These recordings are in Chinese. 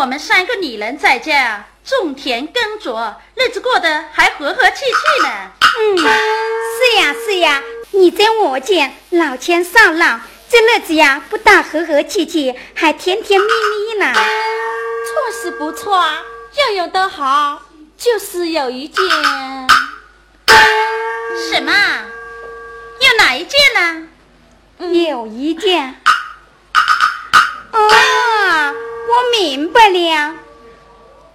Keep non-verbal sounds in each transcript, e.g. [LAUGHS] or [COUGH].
我们三个女人在家种田耕作，日子过得还和和气气呢。嗯，是呀是呀，你在我家老牵少老，这日子呀不但和和气气，还甜甜蜜蜜呢。错是不错，样样都好，就是有一件。什么？有哪一件呢？有一件，哦，我明白了，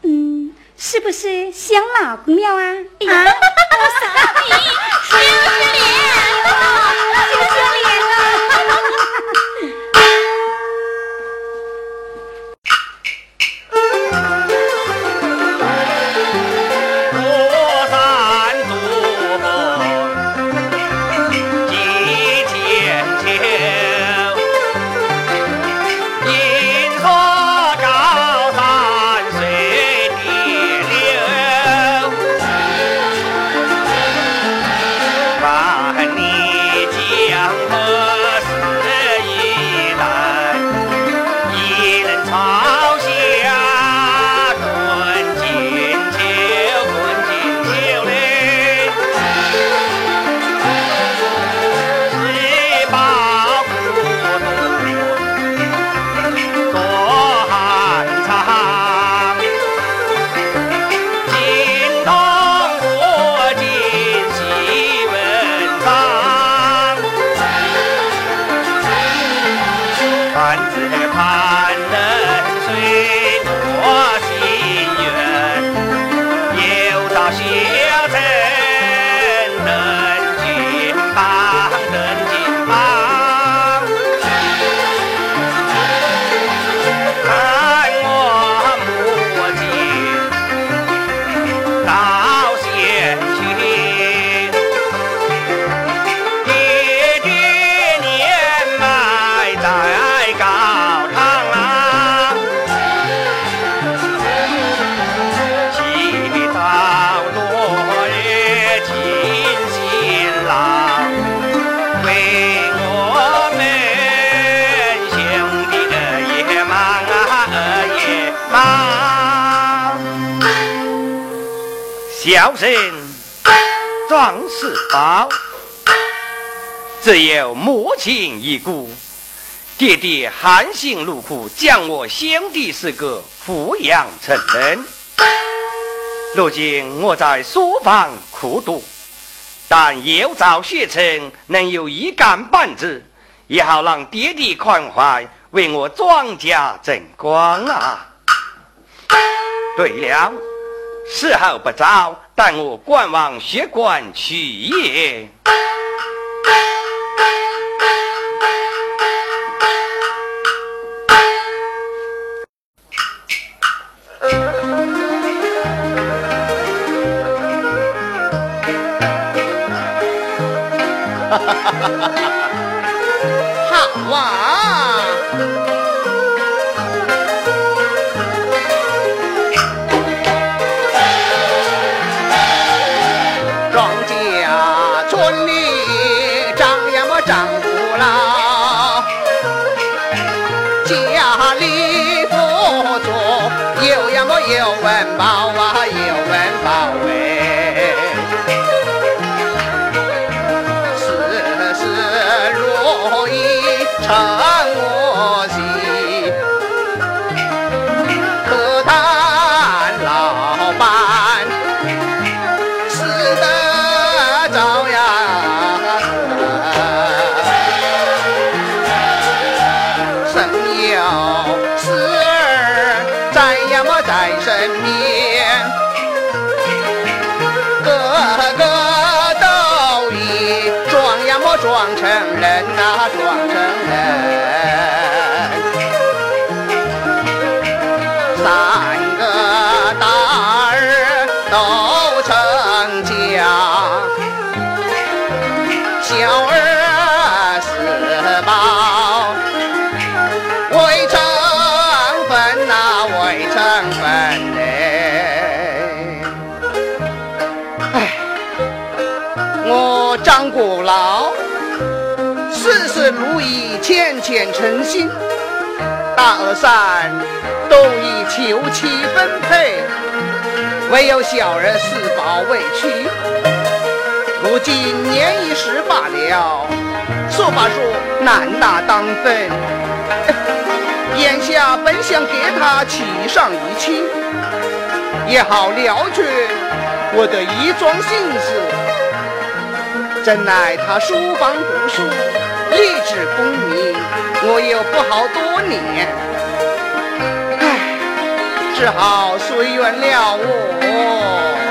嗯，是不是想老公了啊？啊，傻逼，羞羞脸，羞羞脸了。小人张世宝，只有母亲一故，爹爹含辛茹苦将我兄弟四个抚养成人。如今我在书房苦读，但有朝学成，能有一干半子，也好让爹爹宽怀，为我庄家争光啊！对了。时候不早，待我观望学馆去也。好 [LAUGHS] 有文报啊，有文报哎，老，事事如意，浅浅诚心。大额山都已求妻分配，唯有小人四宝未娶。如今年已十八了，说法说男大当分，眼下本想给他娶上一妻，也好了却我的一桩心事。怎奈他书房读书，立志功名。我又不好多年，唉，只好随缘了我。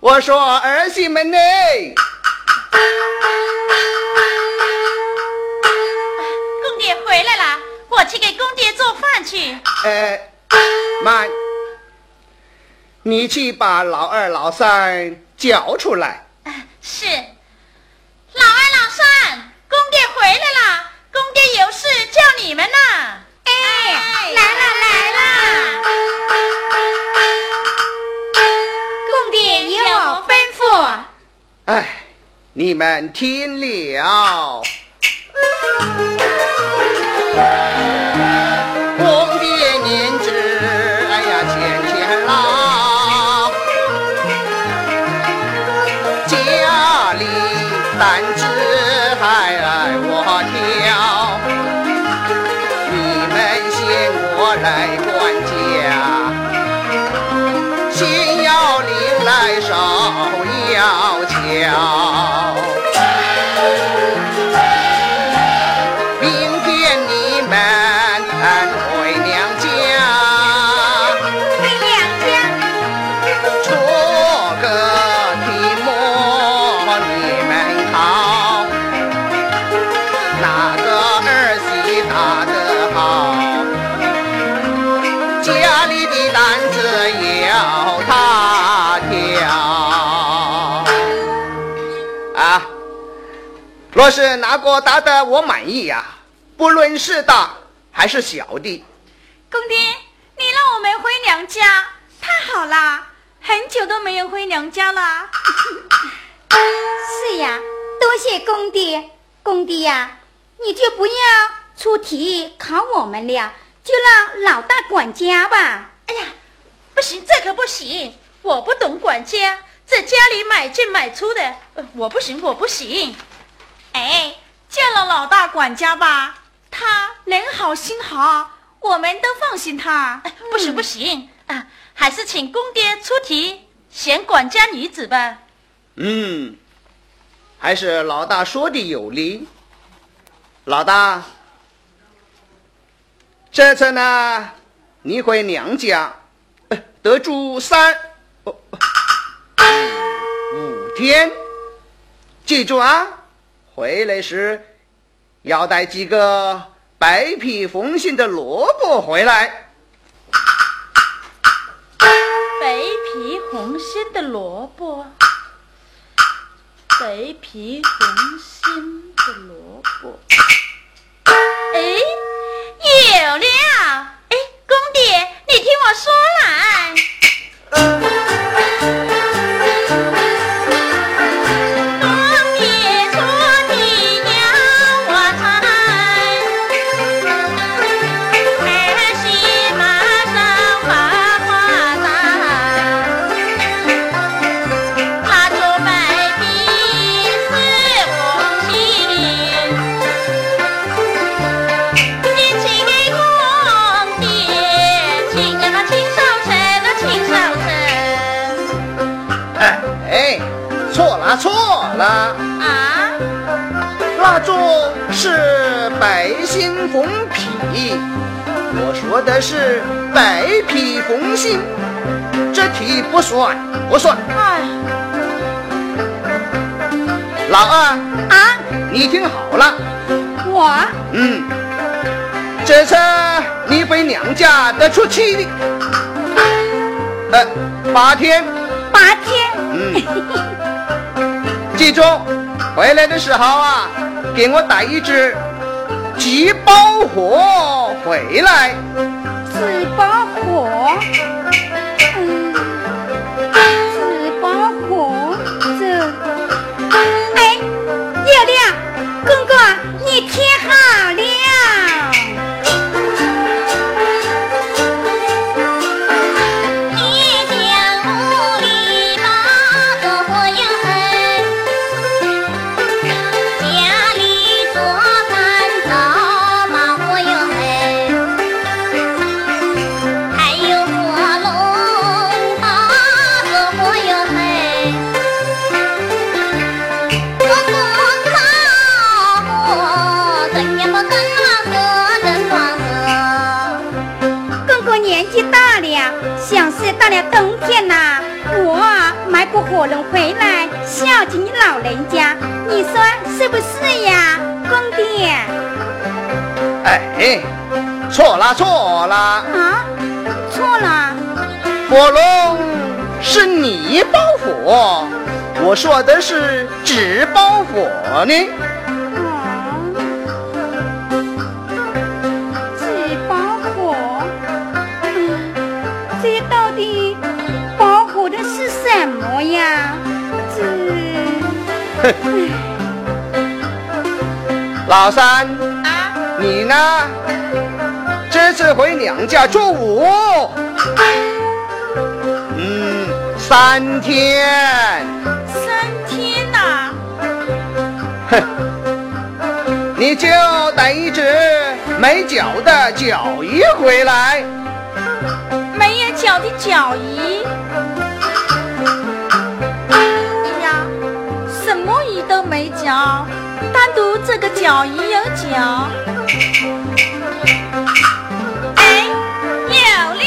我说儿媳们呢？公爹回来了，我去给公爹做饭去。呃，妈，你去把老二、老三叫出来。是。老二、老三，你们听了。若是哪个答的我满意呀，不论是大还是小的，公爹，你让我们回娘家，太好啦，很久都没有回娘家了。[LAUGHS] 是呀，多谢公爹，公爹呀，你就不要出题考我们了，就让老大管家吧。哎呀，不行，这可不行，我不懂管家，在家里买进买出的，我不行，我不行。哎，见了老大管家吧，他人好心好，我们都放心他。不行不行啊，还是请公爹出题选管家女子吧。嗯，还是老大说的有理。老大，这次呢，你回娘家得住三五天，记住啊。回来时要带几个白皮红心的萝卜回来。白皮红心的萝卜，白皮红心的萝卜。哎，有了！哎，公爹，你听我说来。红皮，我说的是白皮红心，这题不算，不算。哎，老二啊，你听好了，我？嗯，这次你回娘家得出气的，呃，八天，八天，嗯。[LAUGHS] 记住，回来的时候啊，给我带一只几包货回来。几包货，买过火龙回来孝敬你老人家，你说是不是呀，公爹？哎，错了错了啊，错了。火龙是你包火，我说的是纸包火呢。[LAUGHS] 老三啊，你呢？这次回娘家住五，嗯，三天，三天呐，哼，你就带一只没脚的脚鱼回来，没有脚的脚鱼。脚，单独这个脚也有脚。哎，有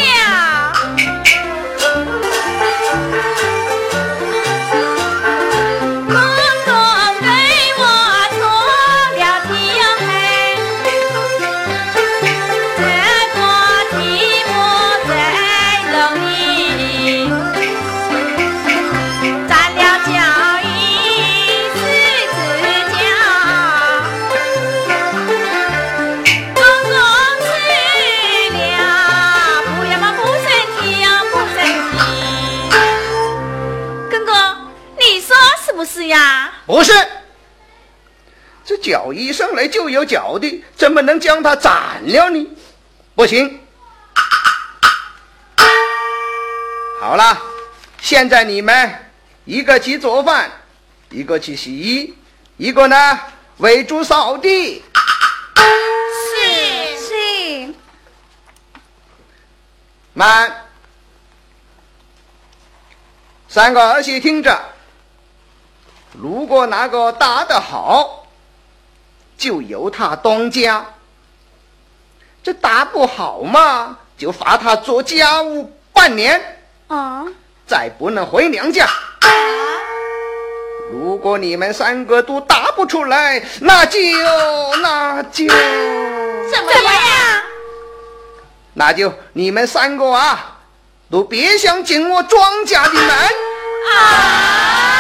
不是，这脚一生来就有脚的，怎么能将它斩了呢？不行。好了，现在你们一个去做饭，一个去洗衣，一个呢喂猪扫地。是是。慢，三个儿媳听着。如果哪个打得好，就由他当家；这打不好嘛，就罚他做家务半年。啊！再不能回娘家。如果你们三个都答不出来，那就那就怎么样？那就你们三个啊，都别想进我庄家的门。啊！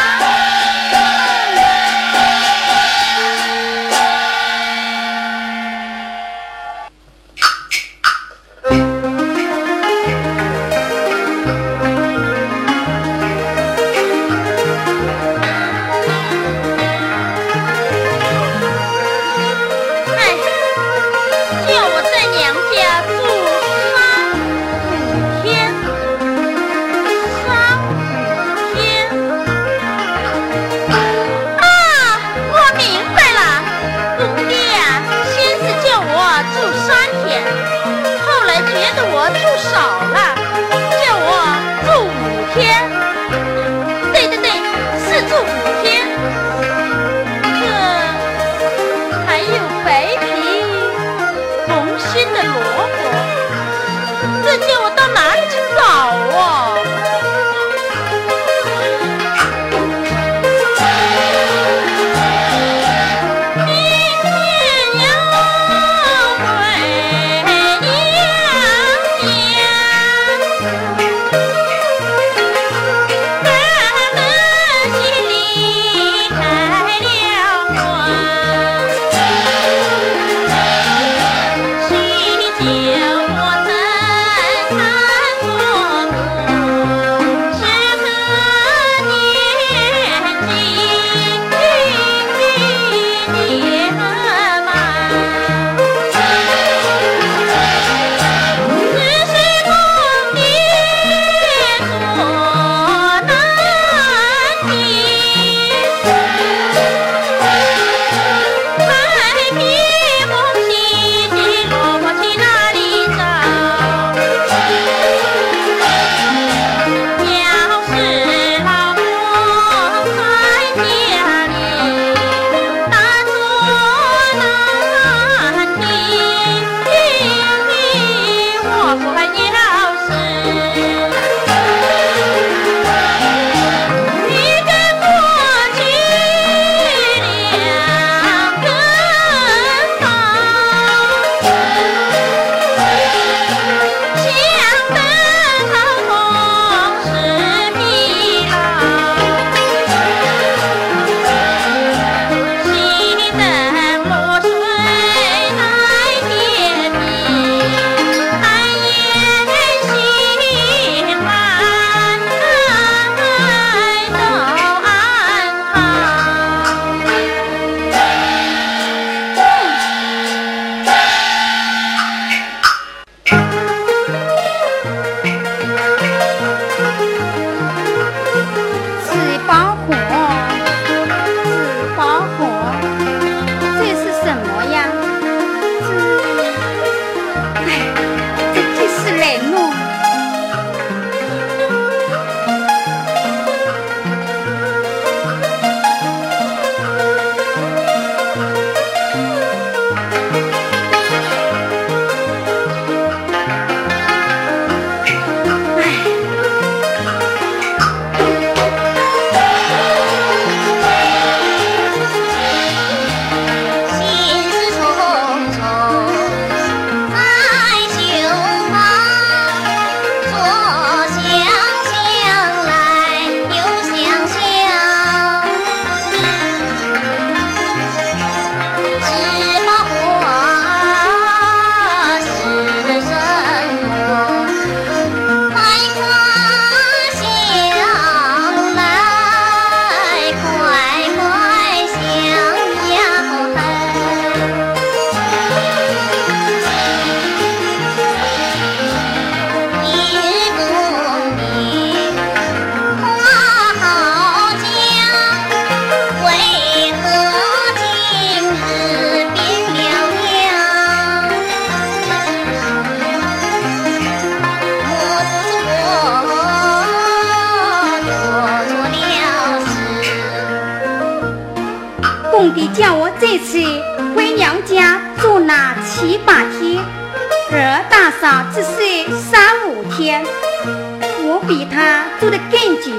他住得更久。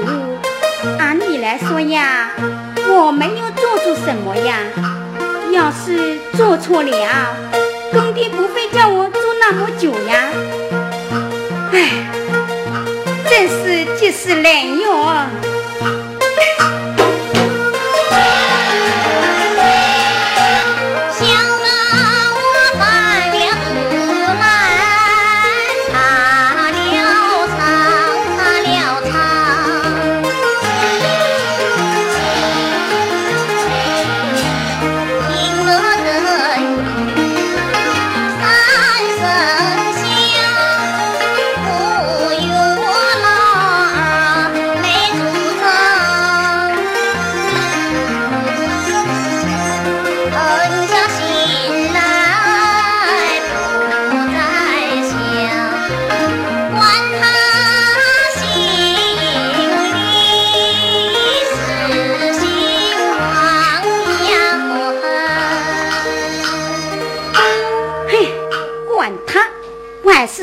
按理来说呀，我没有做错什么呀。要是做错了，公爹不会叫我做那么久呀。唉，真是及时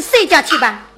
睡觉去吧。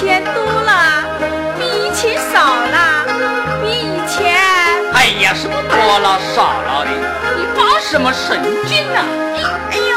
钱多了，比以前少了，比以前。哎呀，什么多了少了的，你发什么神经呢？哎呀。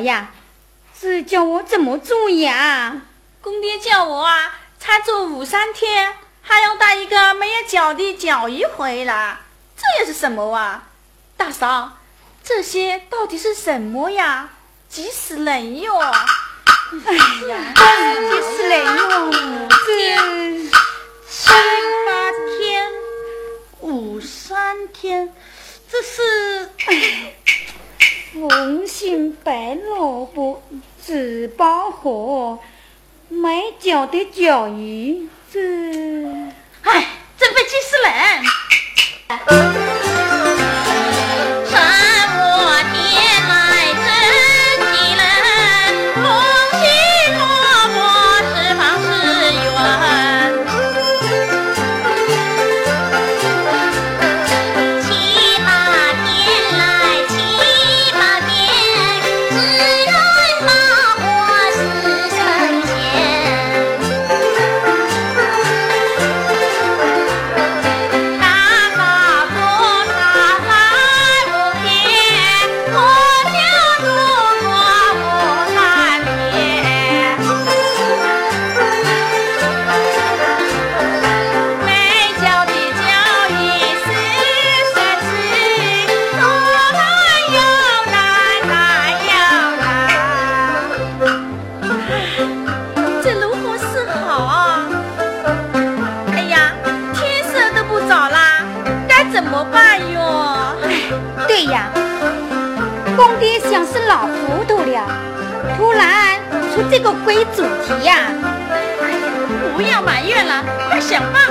么呀？这叫我怎么住呀？公爹叫我啊，才做五三天，还要带一个没有脚的脚鱼回来，这又是什么啊？大嫂，这些到底是什么呀？急死人哟！哎呀，急死人哟！这七八天，五三天，这是。红心白萝卜，紫包河，美脚的脚鱼，这，哎，真会急死人！个鬼主题呀！哎呀，不要埋怨了，快想办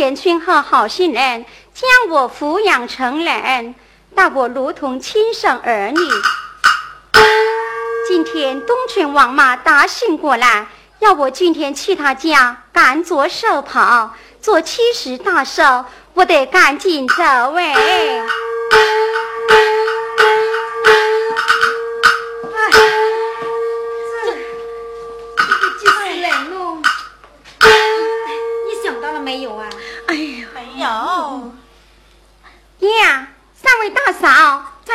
前村后好心人将我抚养成人，待我如同亲生儿女。今天东村王妈打信过来，要我今天去他家赶做寿袍，做七十大寿，我得赶紧走哎。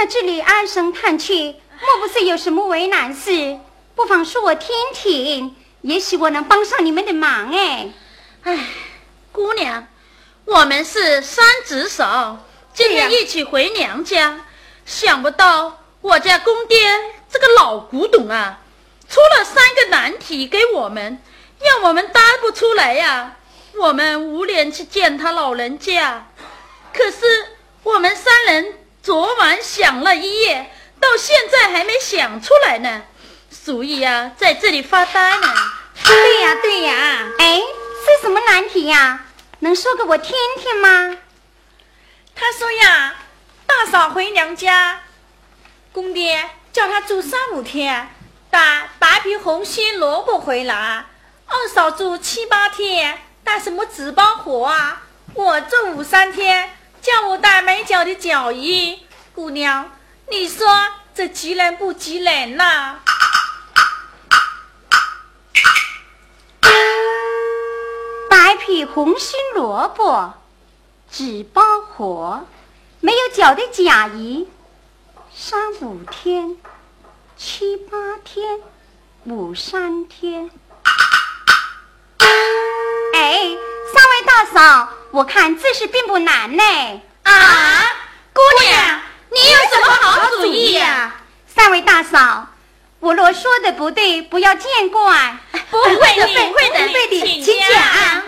这里唉声叹气，莫不是有什么为难事？不妨说我听听，也许我能帮上你们的忙哎。哎，姑娘，我们是三只手，今天一起回娘家，想不到我家公爹这个老古董啊，出了三个难题给我们，让我们答不出来呀。我们无脸去见他老人家，可是我们三人昨晚想了一夜，到现在还没想出来呢，所以呀，在这里发呆呢。对呀，对呀，哎，是什么难题呀？能说给我听听吗？他说呀，大嫂回娘家，公爹叫他住三五天，打白皮红心萝卜回来；二嫂住七八天。带什么纸包火啊？我住五三天像我带美脚的脚衣姑娘你说这急人不急人呐？白皮红心萝卜纸包火没有脚的甲鱼三五天七八天五三天。哎三位大嫂，我看这事并不难呢。啊，姑娘，你有什么好主意呀？三位大嫂，我若说的不对，不要见怪。不会的，不会的，[LAUGHS] 不会的，请请讲。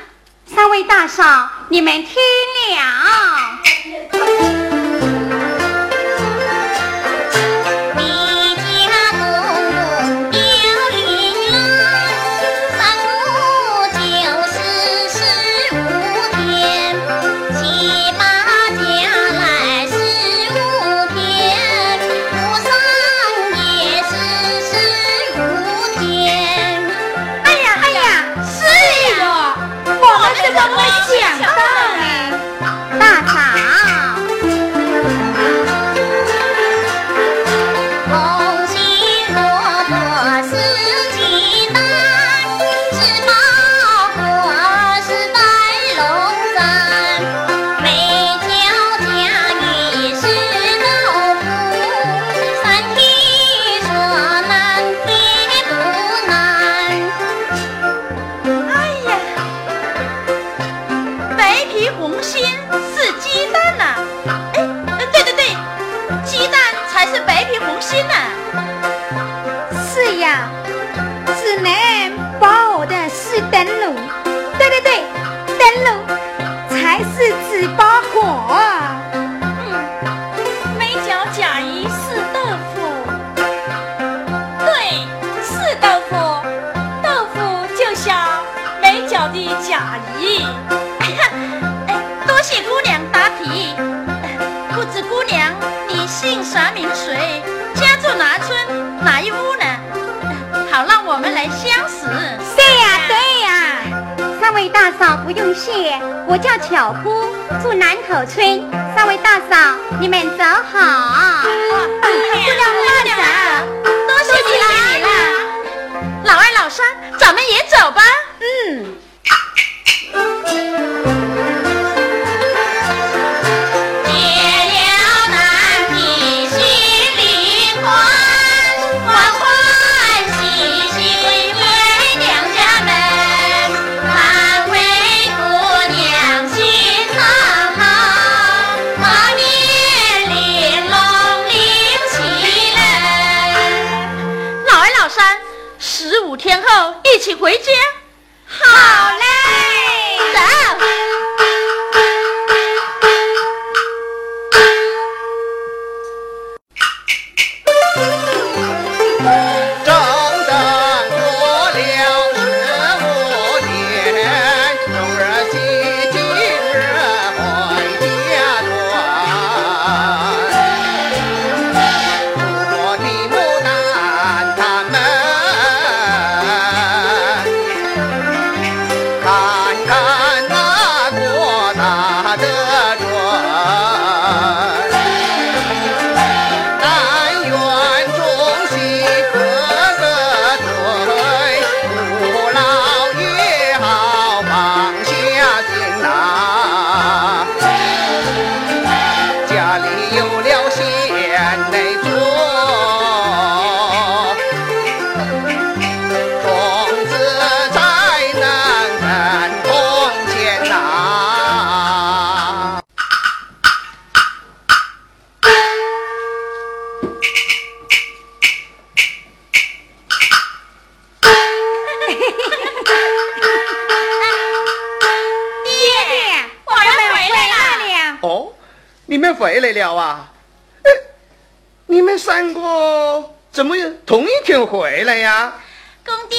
三位大嫂，你们听了。怎么同一天回来呀？公爹，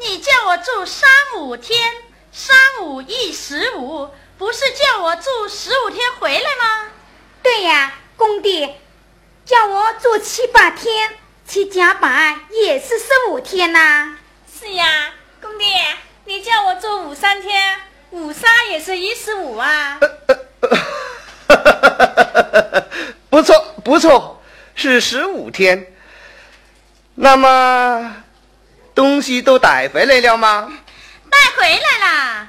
你叫我住三五天，三五一十五，不是叫我住十五天回来吗？对呀，公爹，叫我住七八天，七加八也是十五天呐。是呀，公爹，你叫我住五三天，五三也是一十五啊。[LAUGHS] 不错，不错，是十五天。那么，东西都带回来了吗？带回来了。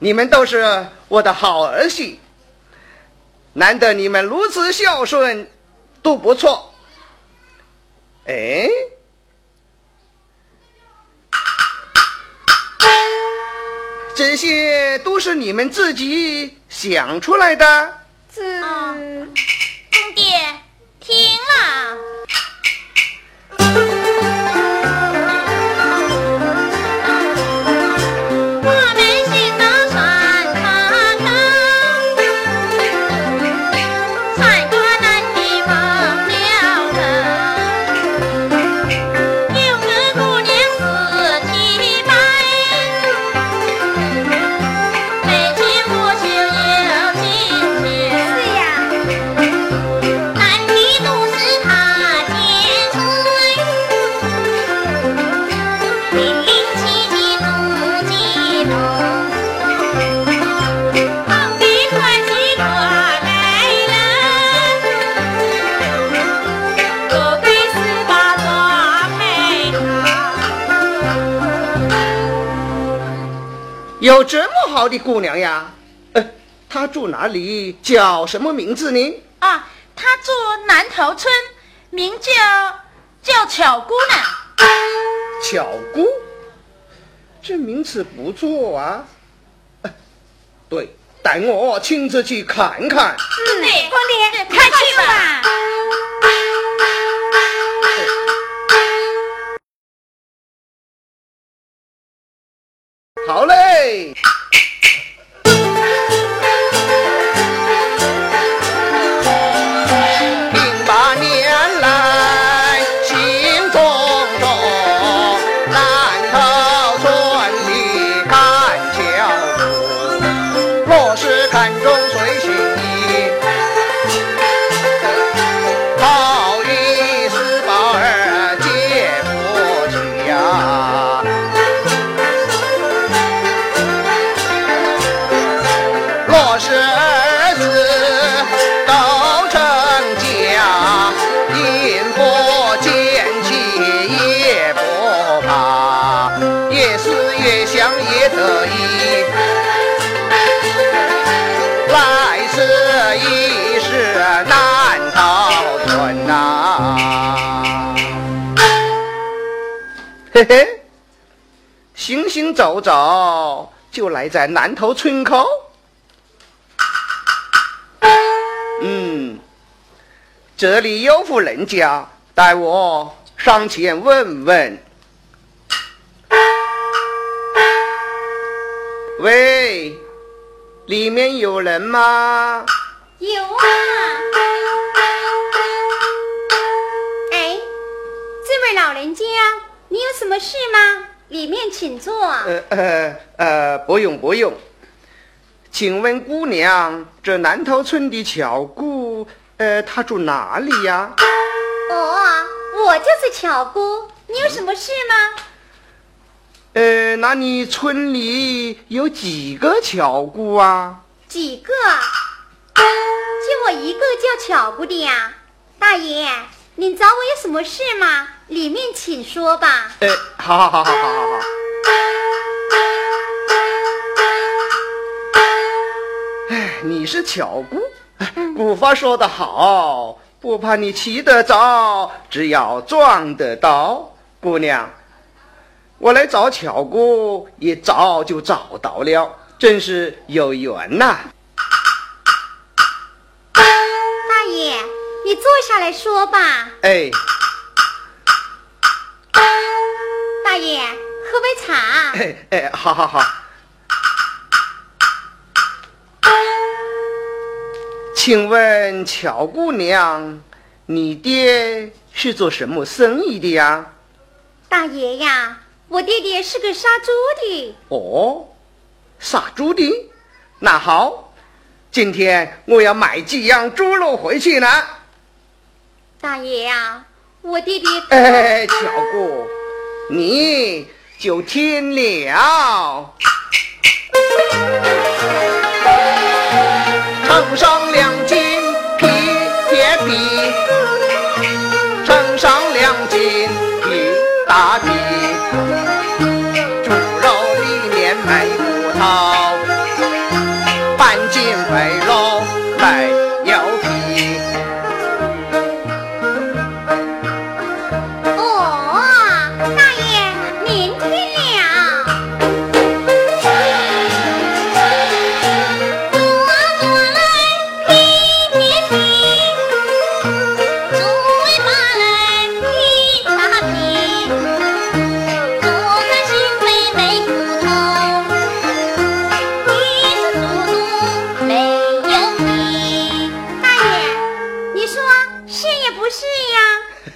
你们都是我的好儿媳，难得你们如此孝顺，都不错。哎，这些都是你们自己想出来的？这，公爹，听了。的姑娘呀？呃，她住哪里？叫什么名字呢？啊，她住南头村，名叫叫巧姑娘。巧姑，这名字不错啊。对，带我亲自去看看。嗯，对，光爹，快去吧。好嘞。行走走就来在南头村口。嗯，这里有户人家，带我上前问问。喂，里面有人吗？有啊。哎，这位老人家。你有什么事吗？里面请坐。呃呃呃，不用不用。请问姑娘，这南头村的巧姑，呃，她住哪里呀？哦，我就是巧姑。你有什么事吗？呃，那你村里有几个巧姑啊？几个？就我一个叫巧姑的呀，大爷。您找我有什么事吗？里面请说吧。哎，好好好好好好好。哎，你是巧姑，古话说得好，不怕你骑得早，只要撞得到。姑娘，我来找巧姑，也早就找到了，真是有缘呐。大爷。你坐下来说吧。哎，大爷，喝杯茶。哎哎，好好好。请问乔姑娘，你爹是做什么生意的呀？大爷呀，我爹爹是个杀猪的。哦，杀猪的。那好，今天我要买几样猪肉回去呢。大爷呀，我弟弟……哎，小姑，你就听了。唱上两斤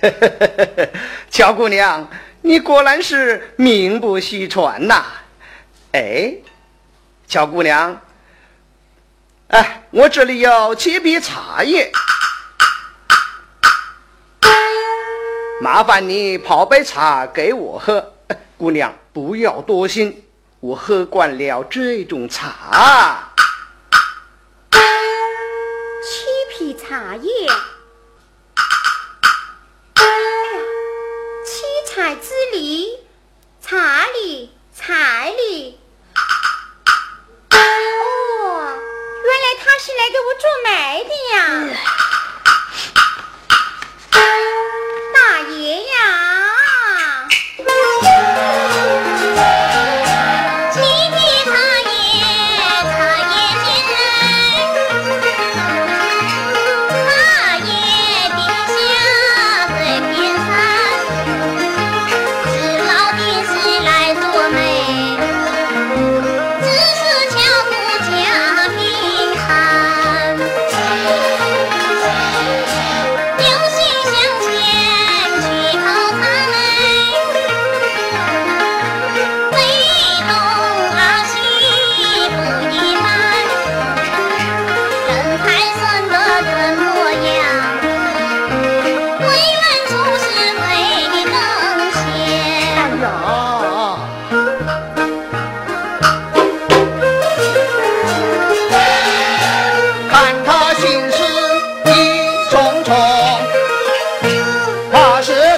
[LAUGHS] 乔姑娘，你果然是名不虚传呐！哎，乔姑娘，哎，我这里有七匹茶叶，麻烦你泡杯茶给我喝。姑娘，不要多心，我喝惯了这种茶。七匹茶叶。七彩之梨，茶里彩里。哦，原来他是来给我做媒的呀！大爷呀！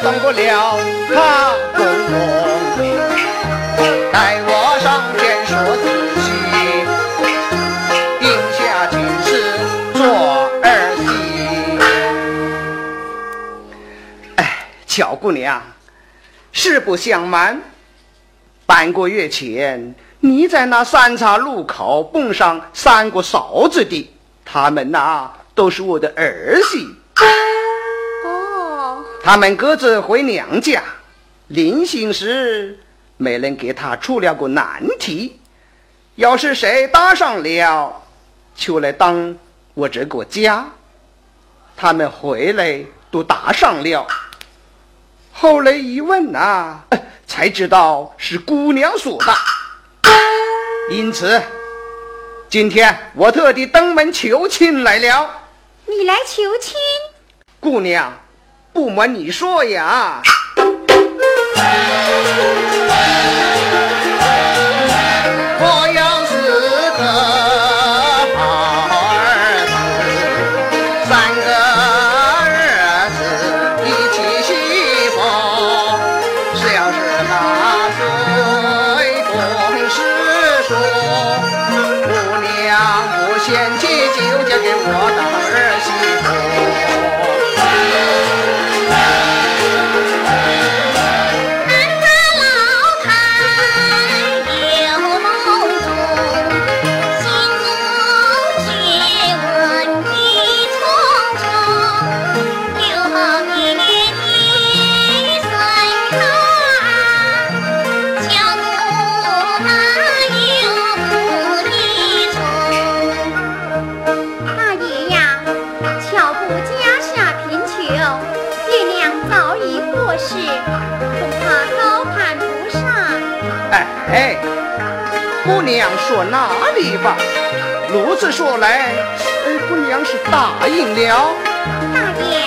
怕是动不了他公公。待我上前说仔细，定下今世做儿媳。哎，巧姑娘，实不相瞒，半个月前你在那三岔路口碰上三个嫂子的，他们呐都是我的儿媳，他们各自回娘家，临行时没人给他出了个难题，要是谁搭上了，就来当我这个家。他们回来都搭上了，后来一问呐、才知道是姑娘说的。因此，今天我特地登门求亲来了。你来求亲？姑娘，不瞒你说呀，哎，姑娘说哪里吧？如此说来，哎，姑娘是答应了。大爷，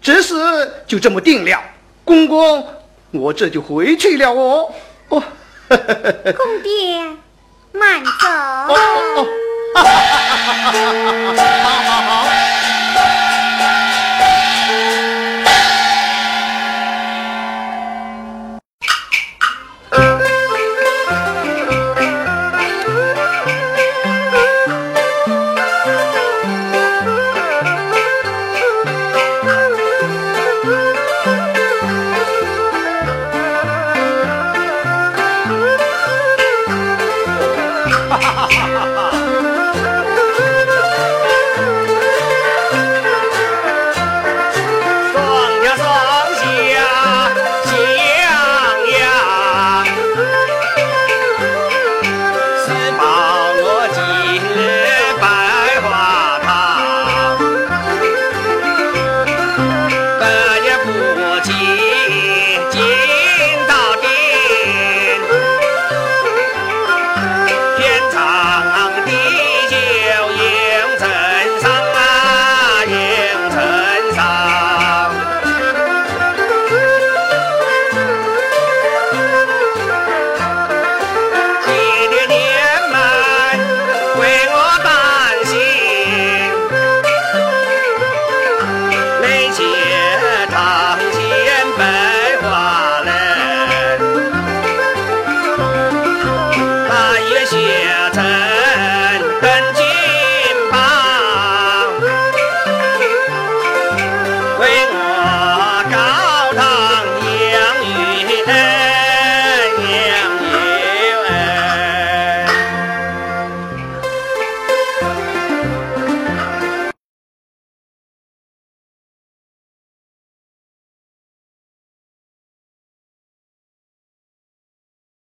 这事就这么定了。公公，我这就回去了哦。哦，公爹，慢走。哦哦哦。[LAUGHS]